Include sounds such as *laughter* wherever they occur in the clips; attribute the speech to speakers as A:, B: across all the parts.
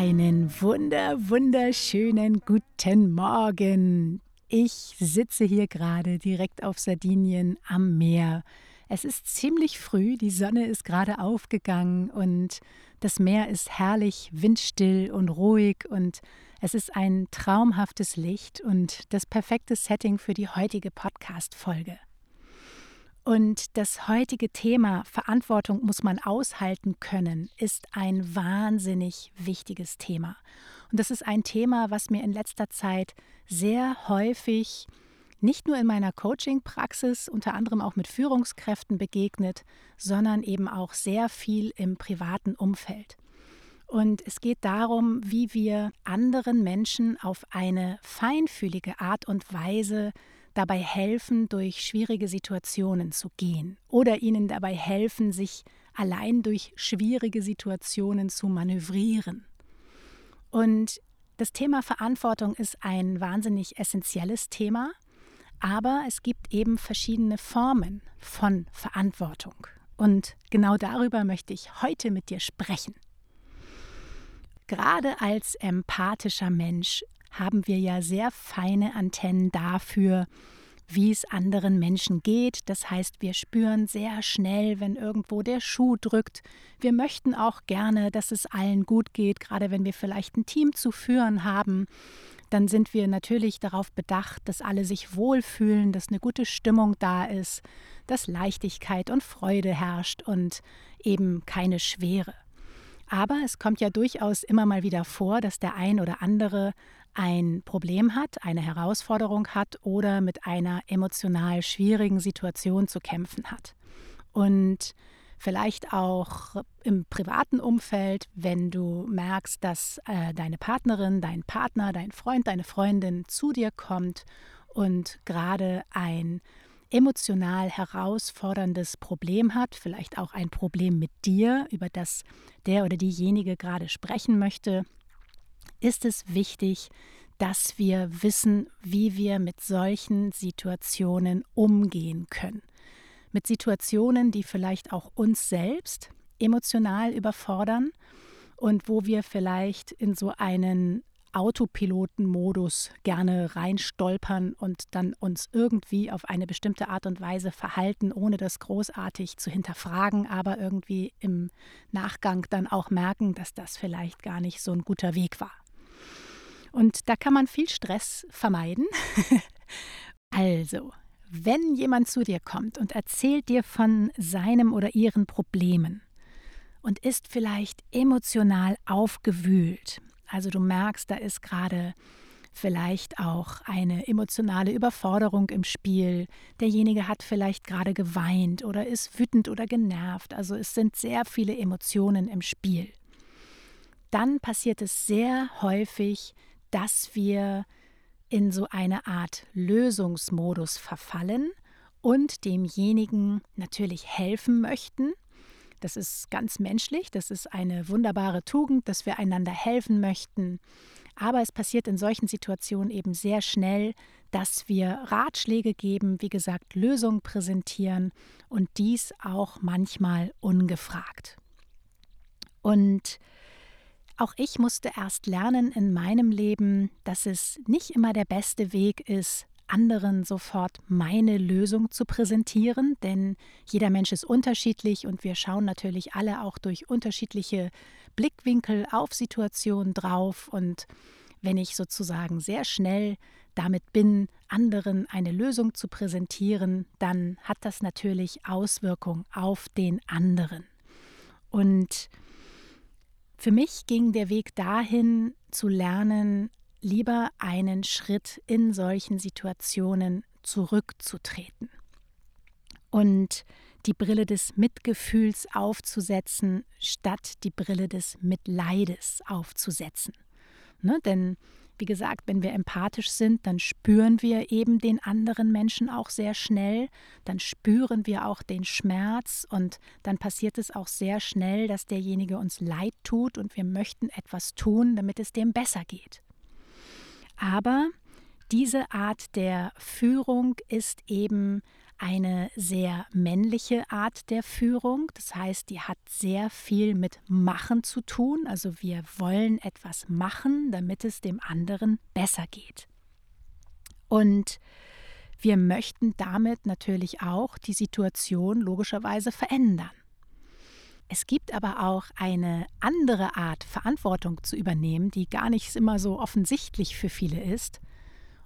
A: Einen wunder, wunderschönen guten Morgen. Ich sitze hier gerade direkt auf Sardinien am Meer. Es ist ziemlich früh, die Sonne ist gerade aufgegangen und das Meer ist herrlich windstill und ruhig und es ist ein traumhaftes Licht und das perfekte Setting für die heutige Podcast-Folge. Und das heutige Thema Verantwortung muss man aushalten können, ist ein wahnsinnig wichtiges Thema. Und das ist ein Thema, was mir in letzter Zeit sehr häufig nicht nur in meiner Coaching-Praxis, unter anderem auch mit Führungskräften begegnet, sondern eben auch sehr viel im privaten Umfeld. Und es geht darum, wie wir anderen Menschen auf eine feinfühlige Art und Weise dabei helfen, durch schwierige Situationen zu gehen oder ihnen dabei helfen, sich allein durch schwierige Situationen zu manövrieren. Und das Thema Verantwortung ist ein wahnsinnig essentielles Thema, aber es gibt eben verschiedene Formen von Verantwortung. Und genau darüber möchte ich heute mit dir sprechen. Gerade als empathischer Mensch haben wir ja sehr feine Antennen dafür, wie es anderen Menschen geht. Das heißt, wir spüren sehr schnell, wenn irgendwo der Schuh drückt. Wir möchten auch gerne, dass es allen gut geht, gerade wenn wir vielleicht ein Team zu führen haben. Dann sind wir natürlich darauf bedacht, dass alle sich wohlfühlen, dass eine gute Stimmung da ist, dass Leichtigkeit und Freude herrscht und eben keine Schwere. Aber es kommt ja durchaus immer mal wieder vor, dass der ein oder andere ein Problem hat, eine Herausforderung hat oder mit einer emotional schwierigen Situation zu kämpfen hat. Und vielleicht auch im privaten Umfeld, wenn du merkst, dass äh, deine Partnerin, dein Partner, dein Freund, deine Freundin zu dir kommt und gerade ein emotional herausforderndes Problem hat, vielleicht auch ein Problem mit dir, über das der oder diejenige gerade sprechen möchte, ist es wichtig, dass wir wissen, wie wir mit solchen Situationen umgehen können. Mit Situationen, die vielleicht auch uns selbst emotional überfordern und wo wir vielleicht in so einen Autopilotenmodus gerne reinstolpern und dann uns irgendwie auf eine bestimmte Art und Weise verhalten, ohne das großartig zu hinterfragen, aber irgendwie im Nachgang dann auch merken, dass das vielleicht gar nicht so ein guter Weg war. Und da kann man viel Stress vermeiden. *laughs* also, wenn jemand zu dir kommt und erzählt dir von seinem oder ihren Problemen und ist vielleicht emotional aufgewühlt, also du merkst, da ist gerade vielleicht auch eine emotionale Überforderung im Spiel. Derjenige hat vielleicht gerade geweint oder ist wütend oder genervt. Also es sind sehr viele Emotionen im Spiel. Dann passiert es sehr häufig, dass wir in so eine Art Lösungsmodus verfallen und demjenigen natürlich helfen möchten. Das ist ganz menschlich, das ist eine wunderbare Tugend, dass wir einander helfen möchten. Aber es passiert in solchen Situationen eben sehr schnell, dass wir Ratschläge geben, wie gesagt, Lösungen präsentieren und dies auch manchmal ungefragt. Und auch ich musste erst lernen in meinem Leben, dass es nicht immer der beste Weg ist, anderen sofort meine Lösung zu präsentieren, denn jeder Mensch ist unterschiedlich und wir schauen natürlich alle auch durch unterschiedliche Blickwinkel auf Situationen drauf und wenn ich sozusagen sehr schnell damit bin, anderen eine Lösung zu präsentieren, dann hat das natürlich Auswirkungen auf den anderen. Und für mich ging der Weg dahin zu lernen, lieber einen Schritt in solchen Situationen zurückzutreten und die Brille des Mitgefühls aufzusetzen, statt die Brille des Mitleides aufzusetzen. Ne? Denn wie gesagt, wenn wir empathisch sind, dann spüren wir eben den anderen Menschen auch sehr schnell, dann spüren wir auch den Schmerz und dann passiert es auch sehr schnell, dass derjenige uns leid tut und wir möchten etwas tun, damit es dem besser geht. Aber diese Art der Führung ist eben eine sehr männliche Art der Führung. Das heißt, die hat sehr viel mit Machen zu tun. Also wir wollen etwas machen, damit es dem anderen besser geht. Und wir möchten damit natürlich auch die Situation logischerweise verändern. Es gibt aber auch eine andere Art, Verantwortung zu übernehmen, die gar nicht immer so offensichtlich für viele ist.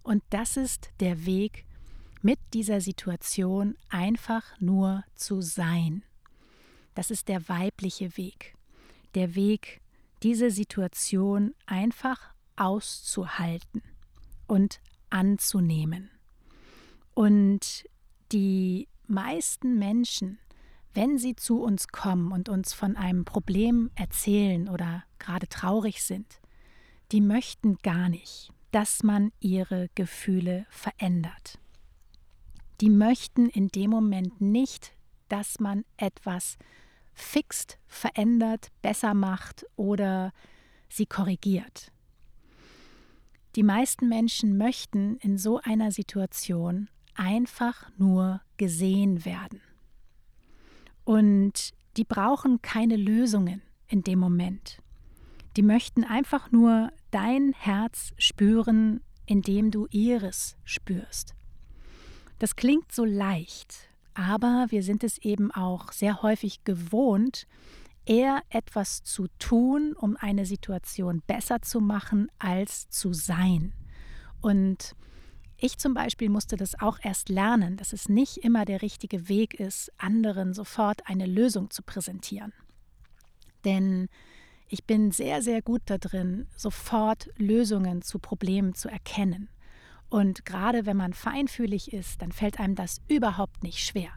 A: Und das ist der Weg, mit dieser Situation einfach nur zu sein. Das ist der weibliche Weg. Der Weg, diese Situation einfach auszuhalten und anzunehmen. Und die meisten Menschen, wenn sie zu uns kommen und uns von einem Problem erzählen oder gerade traurig sind, die möchten gar nicht, dass man ihre Gefühle verändert die möchten in dem Moment nicht, dass man etwas fixt, verändert, besser macht oder sie korrigiert. Die meisten Menschen möchten in so einer Situation einfach nur gesehen werden. Und die brauchen keine Lösungen in dem Moment. Die möchten einfach nur dein Herz spüren, indem du ihres spürst. Das klingt so leicht, aber wir sind es eben auch sehr häufig gewohnt, eher etwas zu tun, um eine Situation besser zu machen, als zu sein. Und ich zum Beispiel musste das auch erst lernen, dass es nicht immer der richtige Weg ist, anderen sofort eine Lösung zu präsentieren. Denn ich bin sehr, sehr gut darin, sofort Lösungen zu Problemen zu erkennen. Und gerade wenn man feinfühlig ist, dann fällt einem das überhaupt nicht schwer.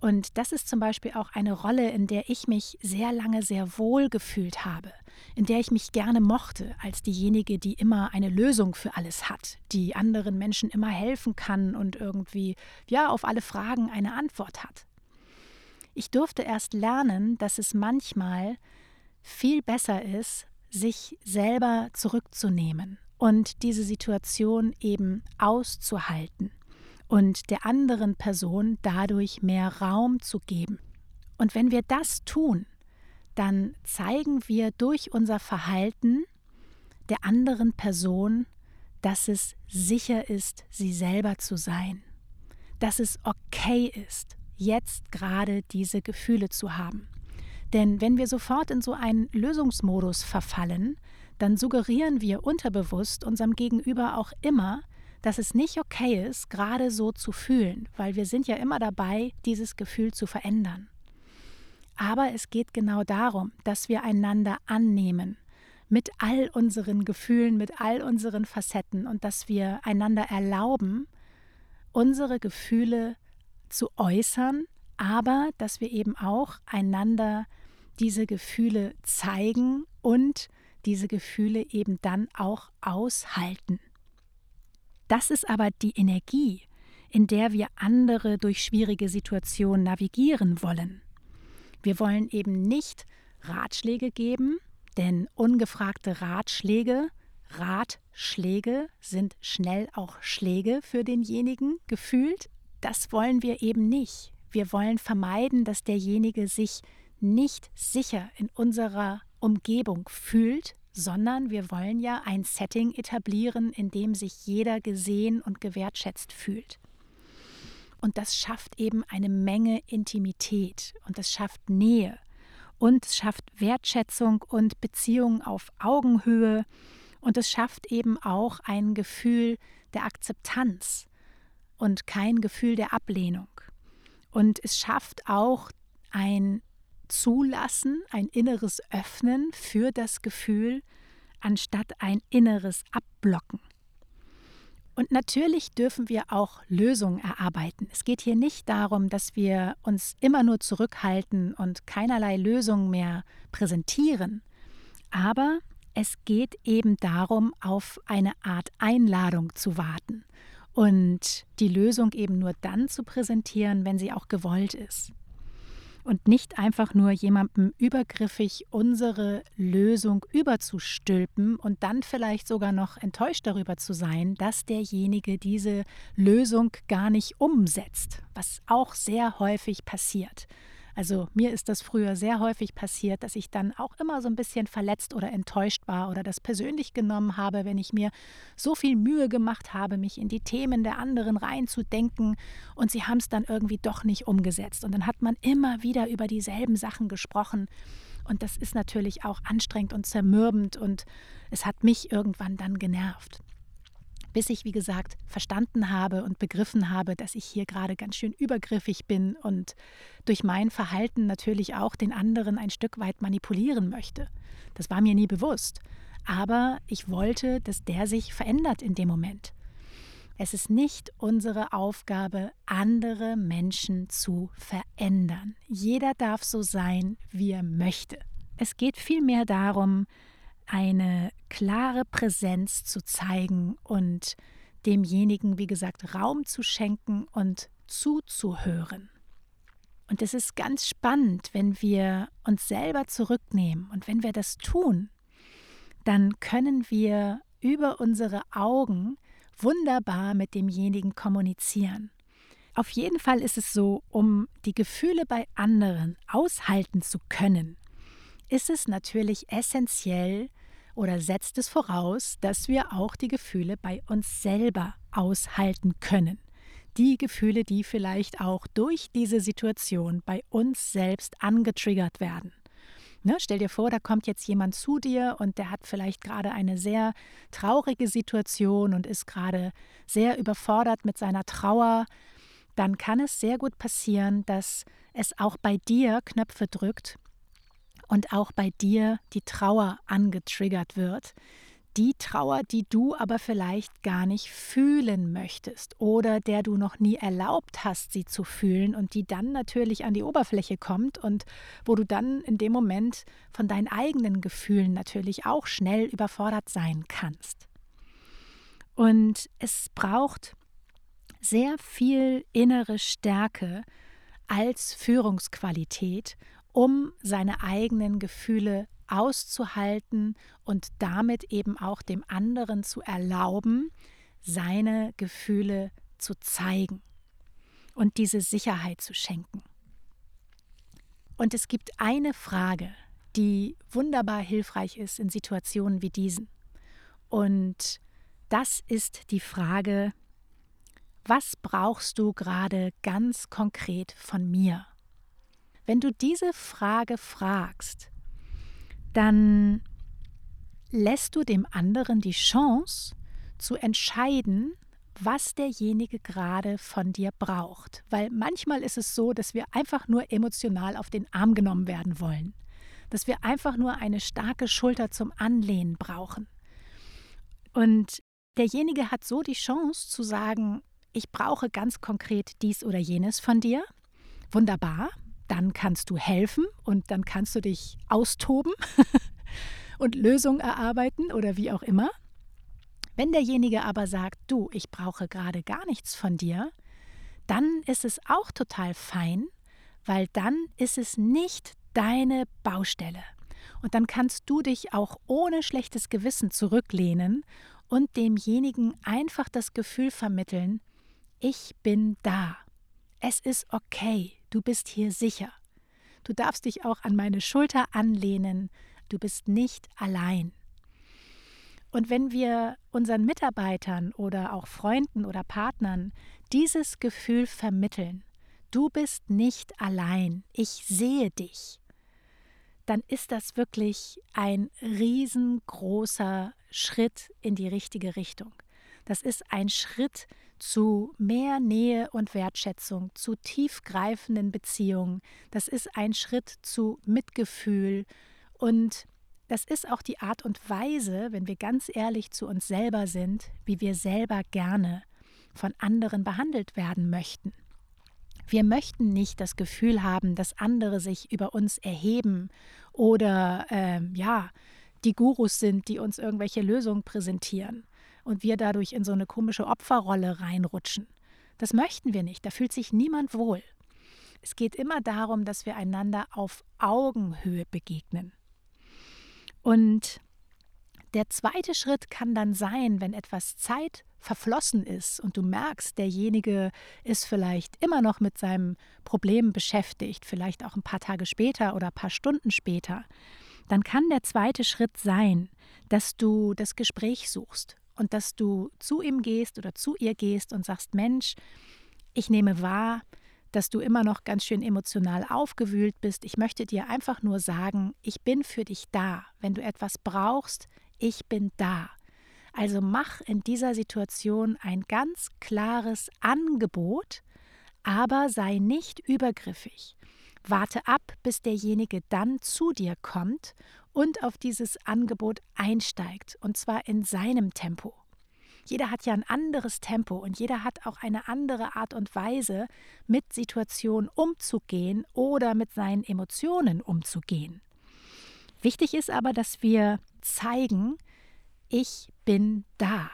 A: Und das ist zum Beispiel auch eine Rolle, in der ich mich sehr lange sehr wohl gefühlt habe, in der ich mich gerne mochte, als diejenige, die immer eine Lösung für alles hat, die anderen Menschen immer helfen kann und irgendwie, ja, auf alle Fragen eine Antwort hat. Ich durfte erst lernen, dass es manchmal viel besser ist, sich selber zurückzunehmen und diese Situation eben auszuhalten und der anderen Person dadurch mehr Raum zu geben. Und wenn wir das tun, dann zeigen wir durch unser Verhalten der anderen Person, dass es sicher ist, sie selber zu sein, dass es okay ist, jetzt gerade diese Gefühle zu haben. Denn wenn wir sofort in so einen Lösungsmodus verfallen, dann suggerieren wir unterbewusst unserem Gegenüber auch immer, dass es nicht okay ist, gerade so zu fühlen, weil wir sind ja immer dabei, dieses Gefühl zu verändern. Aber es geht genau darum, dass wir einander annehmen, mit all unseren Gefühlen, mit all unseren Facetten und dass wir einander erlauben, unsere Gefühle zu äußern, aber dass wir eben auch einander diese Gefühle zeigen und diese Gefühle eben dann auch aushalten. Das ist aber die Energie, in der wir andere durch schwierige Situationen navigieren wollen. Wir wollen eben nicht Ratschläge geben, denn ungefragte Ratschläge, Ratschläge sind schnell auch Schläge für denjenigen gefühlt. Das wollen wir eben nicht. Wir wollen vermeiden, dass derjenige sich nicht sicher in unserer Umgebung fühlt, sondern wir wollen ja ein Setting etablieren, in dem sich jeder gesehen und gewertschätzt fühlt. Und das schafft eben eine Menge Intimität und das schafft Nähe und es schafft Wertschätzung und Beziehungen auf Augenhöhe Und es schafft eben auch ein Gefühl der Akzeptanz und kein Gefühl der Ablehnung. Und es schafft auch ein Zulassen, ein inneres Öffnen für das Gefühl, anstatt ein inneres Abblocken. Und natürlich dürfen wir auch Lösungen erarbeiten. Es geht hier nicht darum, dass wir uns immer nur zurückhalten und keinerlei Lösungen mehr präsentieren. Aber es geht eben darum, auf eine Art Einladung zu warten und die Lösung eben nur dann zu präsentieren, wenn sie auch gewollt ist und nicht einfach nur jemandem übergriffig unsere Lösung überzustülpen und dann vielleicht sogar noch enttäuscht darüber zu sein, dass derjenige diese Lösung gar nicht umsetzt, was auch sehr häufig passiert. Also mir ist das früher sehr häufig passiert, dass ich dann auch immer so ein bisschen verletzt oder enttäuscht war oder das persönlich genommen habe, wenn ich mir so viel Mühe gemacht habe, mich in die Themen der anderen reinzudenken und sie haben es dann irgendwie doch nicht umgesetzt. Und dann hat man immer wieder über dieselben Sachen gesprochen. Und das ist natürlich auch anstrengend und zermürbend und es hat mich irgendwann dann genervt bis ich, wie gesagt, verstanden habe und begriffen habe, dass ich hier gerade ganz schön übergriffig bin und durch mein Verhalten natürlich auch den anderen ein Stück weit manipulieren möchte. Das war mir nie bewusst. Aber ich wollte, dass der sich verändert in dem Moment. Es ist nicht unsere Aufgabe, andere Menschen zu verändern. Jeder darf so sein, wie er möchte. Es geht vielmehr darum, eine klare Präsenz zu zeigen und demjenigen, wie gesagt, Raum zu schenken und zuzuhören. Und es ist ganz spannend, wenn wir uns selber zurücknehmen und wenn wir das tun, dann können wir über unsere Augen wunderbar mit demjenigen kommunizieren. Auf jeden Fall ist es so, um die Gefühle bei anderen aushalten zu können, ist es natürlich essentiell oder setzt es voraus, dass wir auch die Gefühle bei uns selber aushalten können. Die Gefühle, die vielleicht auch durch diese Situation bei uns selbst angetriggert werden. Ne, stell dir vor, da kommt jetzt jemand zu dir und der hat vielleicht gerade eine sehr traurige Situation und ist gerade sehr überfordert mit seiner Trauer. Dann kann es sehr gut passieren, dass es auch bei dir Knöpfe drückt, und auch bei dir die Trauer angetriggert wird. Die Trauer, die du aber vielleicht gar nicht fühlen möchtest oder der du noch nie erlaubt hast, sie zu fühlen und die dann natürlich an die Oberfläche kommt und wo du dann in dem Moment von deinen eigenen Gefühlen natürlich auch schnell überfordert sein kannst. Und es braucht sehr viel innere Stärke als Führungsqualität, um seine eigenen Gefühle auszuhalten und damit eben auch dem anderen zu erlauben, seine Gefühle zu zeigen und diese Sicherheit zu schenken. Und es gibt eine Frage, die wunderbar hilfreich ist in Situationen wie diesen. Und das ist die Frage, was brauchst du gerade ganz konkret von mir? Wenn du diese Frage fragst, dann lässt du dem anderen die Chance zu entscheiden, was derjenige gerade von dir braucht. Weil manchmal ist es so, dass wir einfach nur emotional auf den Arm genommen werden wollen. Dass wir einfach nur eine starke Schulter zum Anlehnen brauchen. Und derjenige hat so die Chance zu sagen, ich brauche ganz konkret dies oder jenes von dir. Wunderbar, dann kannst du helfen und dann kannst du dich austoben *laughs* und Lösungen erarbeiten oder wie auch immer. Wenn derjenige aber sagt, du, ich brauche gerade gar nichts von dir, dann ist es auch total fein, weil dann ist es nicht deine Baustelle. Und dann kannst du dich auch ohne schlechtes Gewissen zurücklehnen und demjenigen einfach das Gefühl vermitteln, ich bin da. Es ist okay, du bist hier sicher. Du darfst dich auch an meine Schulter anlehnen, du bist nicht allein. Und wenn wir unseren Mitarbeitern oder auch Freunden oder Partnern dieses Gefühl vermitteln, du bist nicht allein, ich sehe dich, dann ist das wirklich ein riesengroßer Schritt in die richtige Richtung. Das ist ein Schritt zu mehr Nähe und Wertschätzung, zu tiefgreifenden Beziehungen. Das ist ein Schritt zu Mitgefühl und das ist auch die Art und Weise, wenn wir ganz ehrlich zu uns selber sind, wie wir selber gerne von anderen behandelt werden möchten. Wir möchten nicht das Gefühl haben, dass andere sich über uns erheben oder äh, ja, die Gurus sind, die uns irgendwelche Lösungen präsentieren und wir dadurch in so eine komische Opferrolle reinrutschen. Das möchten wir nicht, da fühlt sich niemand wohl. Es geht immer darum, dass wir einander auf Augenhöhe begegnen. Und der zweite Schritt kann dann sein, wenn etwas Zeit verflossen ist und du merkst, derjenige ist vielleicht immer noch mit seinem Problem beschäftigt, vielleicht auch ein paar Tage später oder ein paar Stunden später, dann kann der zweite Schritt sein, dass du das Gespräch suchst und dass du zu ihm gehst oder zu ihr gehst und sagst, Mensch, ich nehme wahr, dass du immer noch ganz schön emotional aufgewühlt bist. Ich möchte dir einfach nur sagen, ich bin für dich da. Wenn du etwas brauchst, ich bin da. Also mach in dieser Situation ein ganz klares Angebot, aber sei nicht übergriffig. Warte ab, bis derjenige dann zu dir kommt und auf dieses Angebot einsteigt, und zwar in seinem Tempo. Jeder hat ja ein anderes Tempo und jeder hat auch eine andere Art und Weise, mit Situationen umzugehen oder mit seinen Emotionen umzugehen. Wichtig ist aber, dass wir zeigen, ich bin da.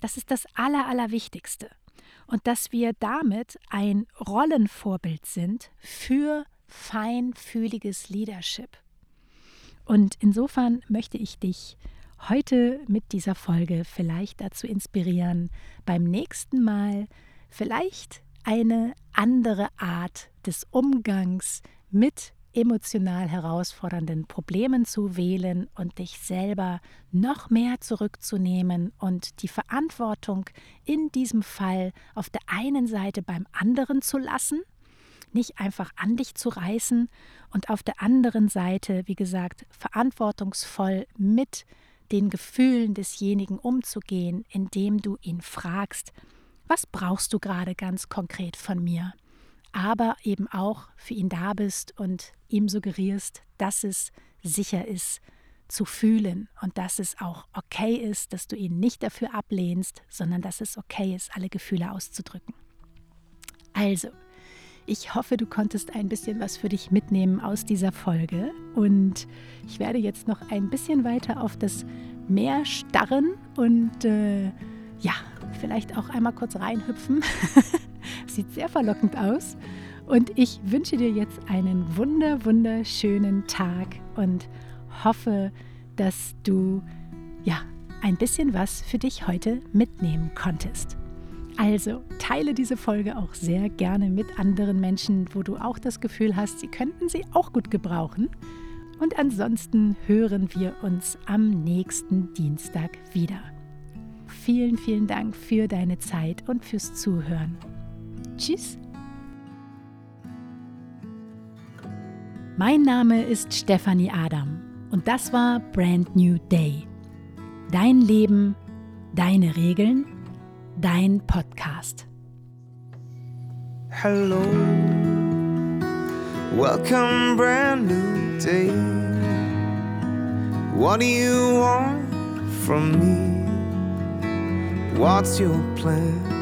A: Das ist das Aller, Allerwichtigste. Und dass wir damit ein Rollenvorbild sind für feinfühliges Leadership. Und insofern möchte ich dich heute mit dieser Folge vielleicht dazu inspirieren, beim nächsten Mal vielleicht eine andere Art des Umgangs mit emotional herausfordernden Problemen zu wählen und dich selber noch mehr zurückzunehmen und die Verantwortung in diesem Fall auf der einen Seite beim anderen zu lassen nicht einfach an dich zu reißen und auf der anderen Seite, wie gesagt, verantwortungsvoll mit den Gefühlen desjenigen umzugehen, indem du ihn fragst, was brauchst du gerade ganz konkret von mir? Aber eben auch für ihn da bist und ihm suggerierst, dass es sicher ist, zu fühlen und dass es auch okay ist, dass du ihn nicht dafür ablehnst, sondern dass es okay ist, alle Gefühle auszudrücken. Also, ich hoffe, du konntest ein bisschen was für dich mitnehmen aus dieser Folge. Und ich werde jetzt noch ein bisschen weiter auf das Meer starren und äh, ja, vielleicht auch einmal kurz reinhüpfen. *laughs* Sieht sehr verlockend aus. Und ich wünsche dir jetzt einen wunder, wunderschönen Tag und hoffe, dass du ja ein bisschen was für dich heute mitnehmen konntest. Also teile diese Folge auch sehr gerne mit anderen Menschen, wo du auch das Gefühl hast, sie könnten sie auch gut gebrauchen. Und ansonsten hören wir uns am nächsten Dienstag wieder. Vielen, vielen Dank für deine Zeit und fürs Zuhören. Tschüss. Mein Name ist Stefanie Adam und das war Brand New Day. Dein Leben, deine Regeln dein Podcast.
B: Hello, welcome, brand new day. What do you want from me? What's your plan?